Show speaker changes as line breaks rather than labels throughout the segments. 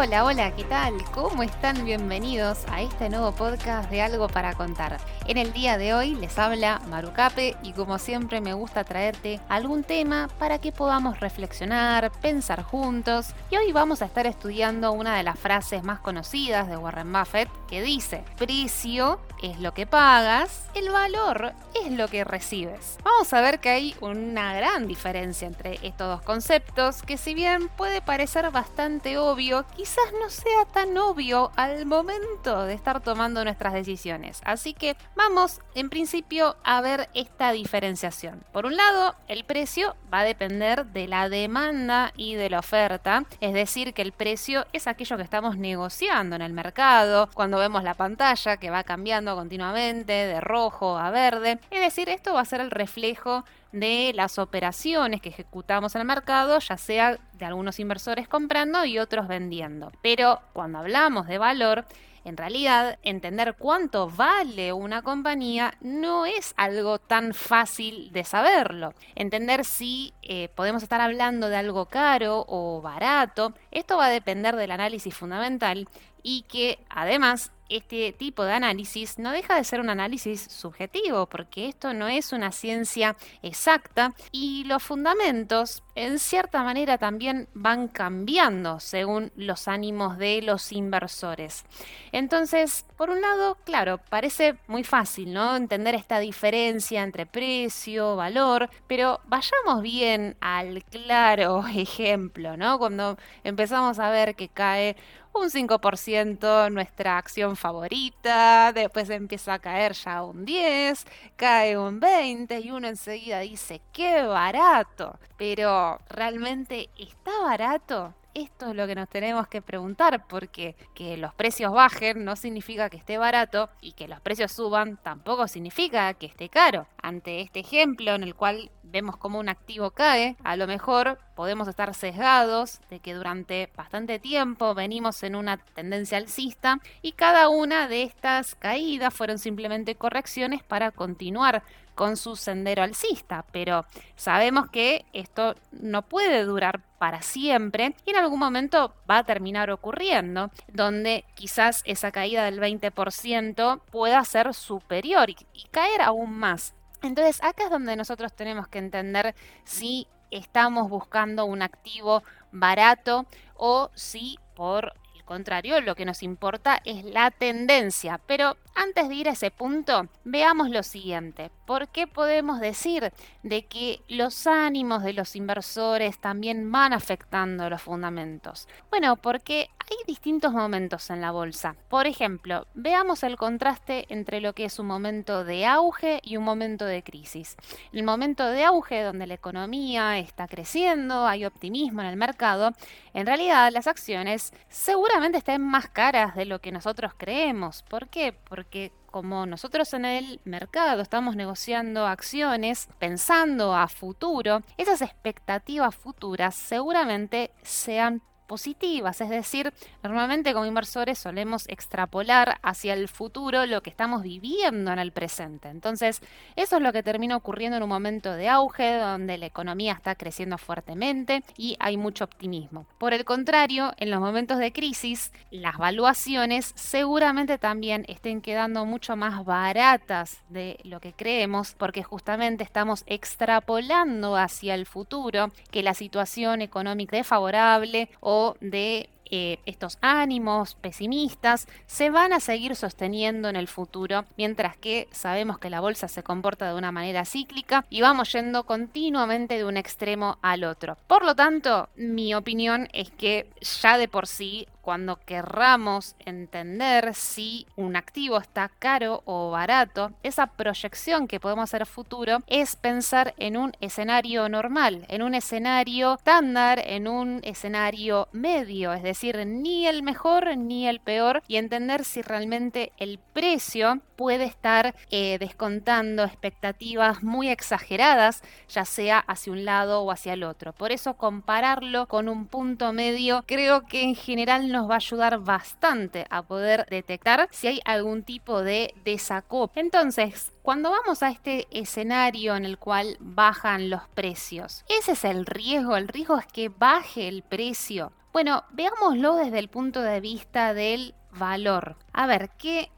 Hola, hola, ¿qué tal? ¿Cómo están? Bienvenidos a este nuevo podcast de Algo para Contar. En el día de hoy les habla Marucape y como siempre me gusta traerte algún tema para que podamos reflexionar, pensar juntos. Y hoy vamos a estar estudiando una de las frases más conocidas de Warren Buffett que dice, precio es lo que pagas, el valor es lo que recibes. Vamos a ver que hay una gran diferencia entre estos dos conceptos que si bien puede parecer bastante obvio, quizás no sea tan obvio al momento de estar tomando nuestras decisiones. Así que vamos en principio a ver esta diferenciación. Por un lado, el precio va a depender de la demanda y de la oferta, es decir, que el precio es aquello que estamos negociando en el mercado, cuando vemos la pantalla que va cambiando continuamente de rojo a verde, es decir, esto va a ser el reflejo de las operaciones que ejecutamos en el mercado, ya sea de algunos inversores comprando y otros vendiendo. Pero cuando hablamos de valor, en realidad, entender cuánto vale una compañía no es algo tan fácil de saberlo. Entender si eh, podemos estar hablando de algo caro o barato, esto va a depender del análisis fundamental y que además este tipo de análisis no deja de ser un análisis subjetivo, porque esto no es una ciencia exacta y los fundamentos en cierta manera también van cambiando según los ánimos de los inversores. Entonces, por un lado, claro, parece muy fácil, ¿no? Entender esta diferencia entre precio, valor, pero vayamos bien al claro ejemplo, ¿no? Cuando empezamos a ver que cae un 5% nuestra acción favorita, después empieza a caer ya un 10, cae un 20 y uno enseguida dice, qué barato, pero ¿realmente está barato? Esto es lo que nos tenemos que preguntar, porque que los precios bajen no significa que esté barato y que los precios suban tampoco significa que esté caro. Ante este ejemplo en el cual vemos cómo un activo cae, a lo mejor podemos estar sesgados de que durante bastante tiempo venimos en una tendencia alcista y cada una de estas caídas fueron simplemente correcciones para continuar con su sendero alcista, pero sabemos que esto no puede durar para siempre y en algún momento va a terminar ocurriendo, donde quizás esa caída del 20% pueda ser superior y, caer aún más. Entonces acá es donde nosotros tenemos que entender si estamos buscando un activo barato o si por el contrario lo que nos importa es la tendencia. Pero antes de ir a ese punto, veamos lo siguiente. ¿Por qué podemos decir de que los ánimos de los inversores también van afectando los fundamentos? Bueno, porque hay distintos momentos en la bolsa. Por ejemplo, veamos el contraste entre lo que es un momento de auge y un momento de crisis. El momento de auge, donde la economía está creciendo, hay optimismo en el mercado, en realidad las acciones seguramente estén más caras de lo que nosotros creemos. ¿Por qué? Porque como nosotros en el mercado estamos negociando acciones pensando a futuro, esas expectativas futuras seguramente sean positivas, es decir, normalmente como inversores solemos extrapolar hacia el futuro lo que estamos viviendo en el presente. Entonces, eso es lo que termina ocurriendo en un momento de auge donde la economía está creciendo fuertemente y hay mucho optimismo. Por el contrario, en los momentos de crisis, las valuaciones seguramente también estén quedando mucho más baratas de lo que creemos porque justamente estamos extrapolando hacia el futuro que la situación económica es favorable o de eh, estos ánimos pesimistas se van a seguir sosteniendo en el futuro, mientras que sabemos que la bolsa se comporta de una manera cíclica y vamos yendo continuamente de un extremo al otro. Por lo tanto, mi opinión es que ya de por sí cuando querramos entender si un activo está caro o barato, esa proyección que podemos hacer futuro es pensar en un escenario normal, en un escenario estándar, en un escenario medio, es decir, ni el mejor ni el peor, y entender si realmente el precio puede estar eh, descontando expectativas muy exageradas, ya sea hacia un lado o hacia el otro. Por eso compararlo con un punto medio creo que en general nos va a ayudar bastante a poder detectar si hay algún tipo de desacopio. Entonces, cuando vamos a este escenario en el cual bajan los precios, ese es el riesgo. El riesgo es que baje el precio. Bueno, veámoslo desde el punto de vista del valor. A ver, ¿qué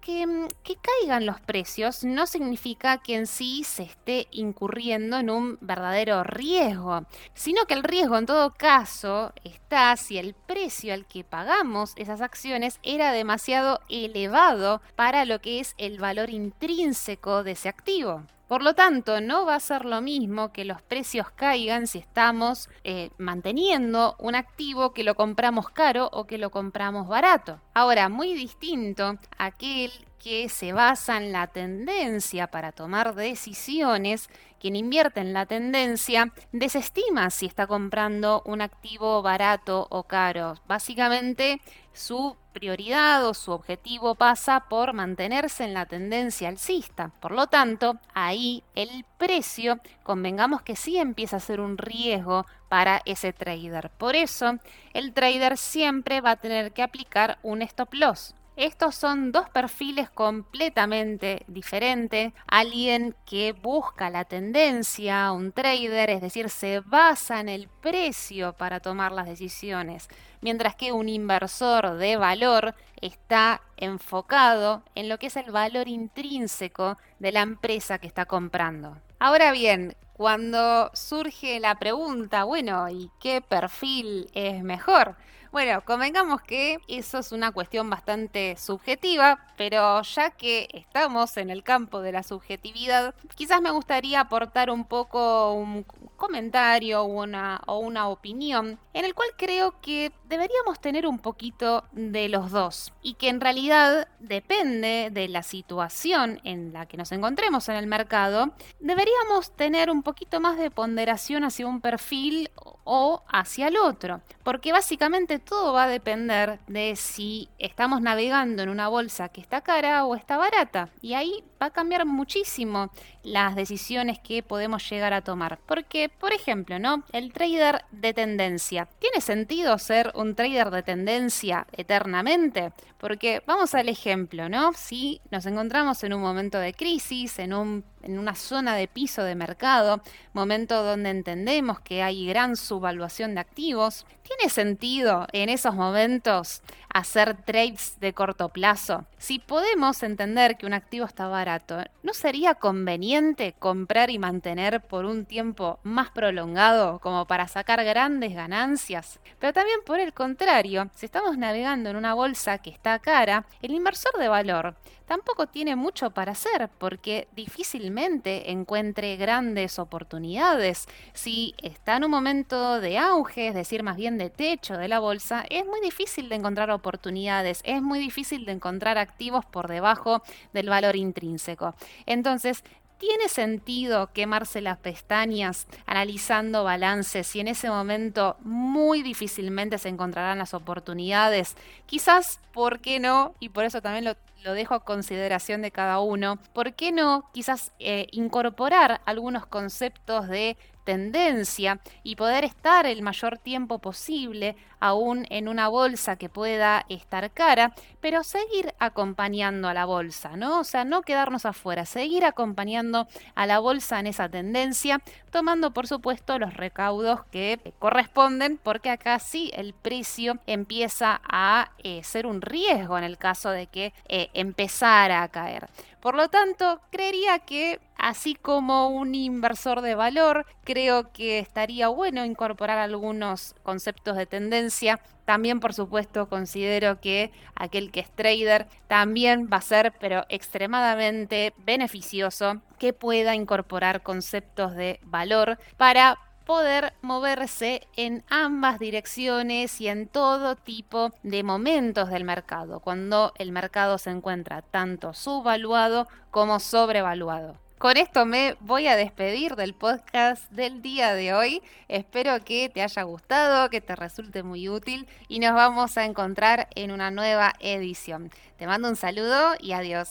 que, que, caigan los precios no significa que en sí se esté incurriendo en un verdadero riesgo, sino que el riesgo en todo caso está si el precio al que pagamos esas acciones era demasiado elevado para lo que es el valor intrínseco de ese activo. Por lo tanto, no va a ser lo mismo que los precios caigan si estamos eh, manteniendo un activo que lo compramos caro o que lo compramos barato. Ahora, muy distinto aquel que se basa en la tendencia para tomar decisiones, quien invierte en la tendencia desestima si está comprando un activo barato o caro. Básicamente su prioridad o su objetivo pasa por mantenerse en la tendencia alcista. Por lo tanto, ahí el precio, convengamos que sí empieza a ser un riesgo para ese trader. Por eso, el trader siempre va a tener que aplicar un stop loss. Estos son dos perfiles completamente diferentes. Alguien que busca la tendencia, un trader, es decir, se basa en el precio para tomar las decisiones, mientras que un inversor de valor está enfocado en lo que es el valor intrínseco de la empresa que está comprando. Ahora bien, cuando surge la pregunta, bueno, ¿y qué perfil es mejor? Bueno, convengamos que eso es una cuestión bastante subjetiva, pero ya que estamos en el campo de la subjetividad, quizás me gustaría aportar un poco un comentario una, o una opinión en el cual creo que deberíamos tener un poquito de los dos y que en realidad depende de la situación en la que nos encontremos en el mercado, deberíamos tener un poquito más de ponderación hacia un perfil o hacia el otro, porque básicamente todo va a depender de si estamos navegando en una bolsa que está cara o está barata y ahí va a cambiar muchísimo las decisiones que podemos llegar a tomar, porque por ejemplo, ¿no? El trader de tendencia, ¿tiene sentido ser un trader de tendencia eternamente? Porque vamos al ejemplo, ¿no? Si nos encontramos en un momento de crisis, en, un, en una zona de piso de mercado, momento donde entendemos que hay gran subvaluación de activos, ¿tiene sentido en esos momentos hacer trades de corto plazo? Si podemos entender que un activo está barato, ¿no sería conveniente comprar y mantener por un tiempo más prolongado como para sacar grandes ganancias? Pero también por el contrario, si estamos navegando en una bolsa que está cara, el inversor de valor tampoco tiene mucho para hacer porque difícilmente encuentre grandes oportunidades. Si está en un momento de auge, es decir, más bien de techo de la bolsa, es muy difícil de encontrar oportunidades, es muy difícil de encontrar activos por debajo del valor intrínseco. Entonces, ¿Tiene sentido quemarse las pestañas analizando balances y en ese momento muy difícilmente se encontrarán las oportunidades? Quizás, ¿por qué no? Y por eso también lo, dejo a consideración de cada uno. ¿Por qué no quizás eh, incorporar algunos conceptos de tendencia y poder estar el mayor tiempo posible aún en una bolsa que pueda estar cara, pero seguir acompañando a la bolsa, ¿no? O sea, no quedarnos afuera, seguir acompañando a la bolsa en esa tendencia, tomando por supuesto los recaudos que corresponden, porque acá sí el precio empieza a eh, ser un riesgo en el caso de que eh, empezara a caer. Por lo tanto, creería que así como un inversor de valor, creo que estaría bueno incorporar algunos conceptos de tendencia. También, por supuesto, considero que aquel que es trader también va a ser, pero extremadamente beneficioso, que pueda incorporar conceptos de valor para poder moverse en ambas direcciones y en todo tipo de momentos del mercado, cuando el mercado se encuentra tanto subvaluado como sobrevaluado. Con esto me voy a despedir del podcast del día de hoy. Espero que te haya gustado, que te resulte muy útil y nos vamos a encontrar en una nueva edición. Te mando un saludo y adiós.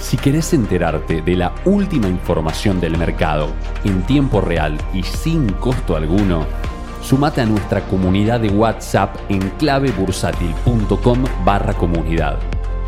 Si querés enterarte de la última información del mercado en tiempo real y sin costo alguno, sumate a nuestra comunidad de WhatsApp en clavebursátil.com barra comunidad.